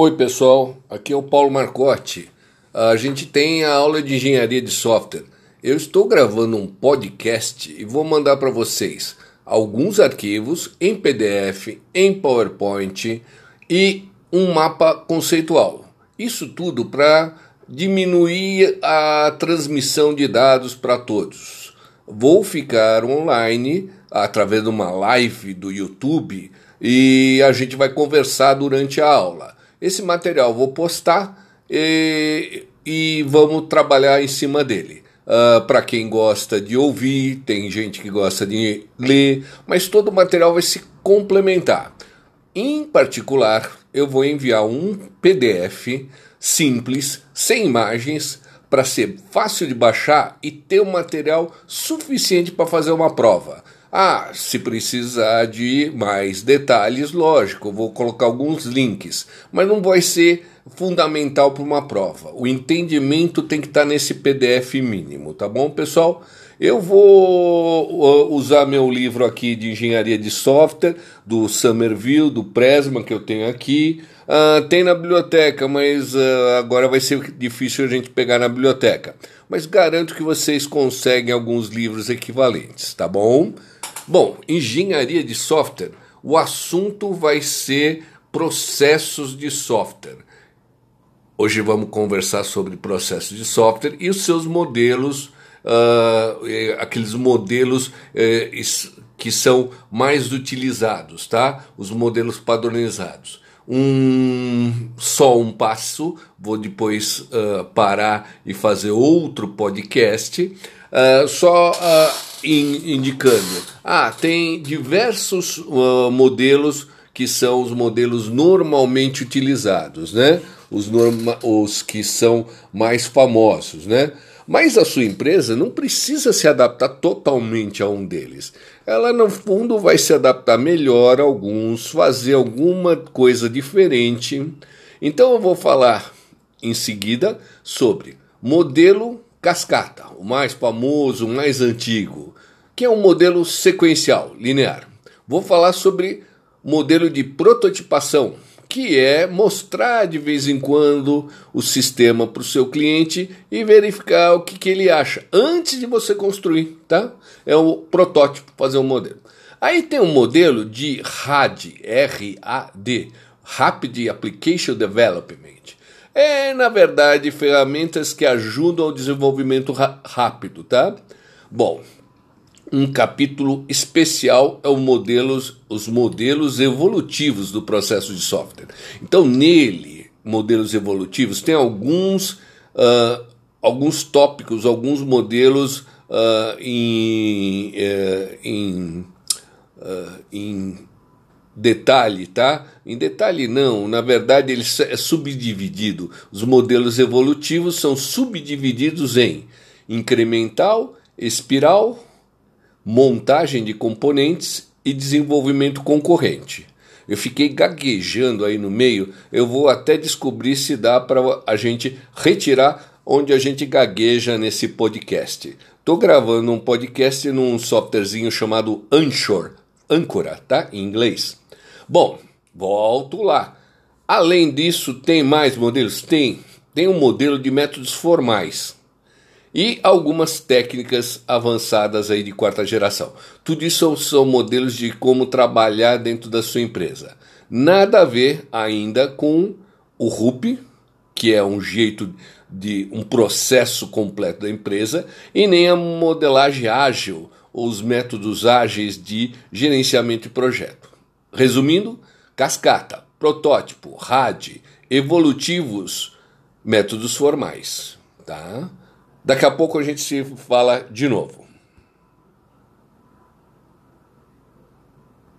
Oi, pessoal. Aqui é o Paulo Marcotti. A gente tem a aula de engenharia de software. Eu estou gravando um podcast e vou mandar para vocês alguns arquivos em PDF, em PowerPoint e um mapa conceitual. Isso tudo para diminuir a transmissão de dados para todos. Vou ficar online através de uma live do YouTube e a gente vai conversar durante a aula. Esse material vou postar e, e vamos trabalhar em cima dele. Uh, para quem gosta de ouvir, tem gente que gosta de ler, mas todo o material vai se complementar. Em particular, eu vou enviar um PDF simples, sem imagens, para ser fácil de baixar e ter um material suficiente para fazer uma prova. Ah, se precisar de mais detalhes, lógico, vou colocar alguns links, mas não vai ser fundamental para uma prova. O entendimento tem que estar tá nesse PDF mínimo, tá bom, pessoal? Eu vou usar meu livro aqui de engenharia de software, do Somerville, do Presma, que eu tenho aqui. Uh, tem na biblioteca, mas uh, agora vai ser difícil a gente pegar na biblioteca. Mas garanto que vocês conseguem alguns livros equivalentes, tá bom? Bom, engenharia de software, o assunto vai ser processos de software. Hoje vamos conversar sobre processos de software e os seus modelos, uh, aqueles modelos uh, que são mais utilizados, tá? Os modelos padronizados. Um só um passo, vou depois uh, parar e fazer outro podcast. Uh, só uh, in, indicando, ah, tem diversos modelos que são os modelos normalmente utilizados, né? Os, norma os que são mais famosos, né? Mas a sua empresa não precisa se adaptar totalmente a um deles. Ela, no fundo, vai se adaptar melhor a alguns, fazer alguma coisa diferente. Então, eu vou falar em seguida sobre modelo cascata, o mais famoso, o mais antigo, que é um modelo sequencial, linear. Vou falar sobre modelo de prototipação, que é mostrar de vez em quando o sistema para o seu cliente e verificar o que, que ele acha antes de você construir, tá? É o protótipo, fazer um modelo. Aí tem um modelo de RAD, R-A-D, Rapid Application Development é, na verdade, ferramentas que ajudam ao desenvolvimento rápido, tá? Bom, um capítulo especial é o modelos, os modelos evolutivos do processo de software. Então, nele, modelos evolutivos, tem alguns, uh, alguns tópicos, alguns modelos uh, em, uh, em, em detalhe, tá? Em detalhe não, na verdade ele é subdividido. Os modelos evolutivos são subdivididos em incremental, espiral, montagem de componentes e desenvolvimento concorrente. Eu fiquei gaguejando aí no meio, eu vou até descobrir se dá para a gente retirar onde a gente gagueja nesse podcast. Estou gravando um podcast num softwarezinho chamado Anchor, Âncora, tá? Em inglês. Bom, volto lá. Além disso, tem mais modelos? Tem. Tem um modelo de métodos formais e algumas técnicas avançadas aí de quarta geração. Tudo isso são modelos de como trabalhar dentro da sua empresa. Nada a ver ainda com o RUP, que é um jeito de um processo completo da empresa, e nem a modelagem ágil, ou os métodos ágeis de gerenciamento de projeto. Resumindo, cascata, protótipo, RAD, evolutivos, métodos formais, tá? Daqui a pouco a gente se fala de novo.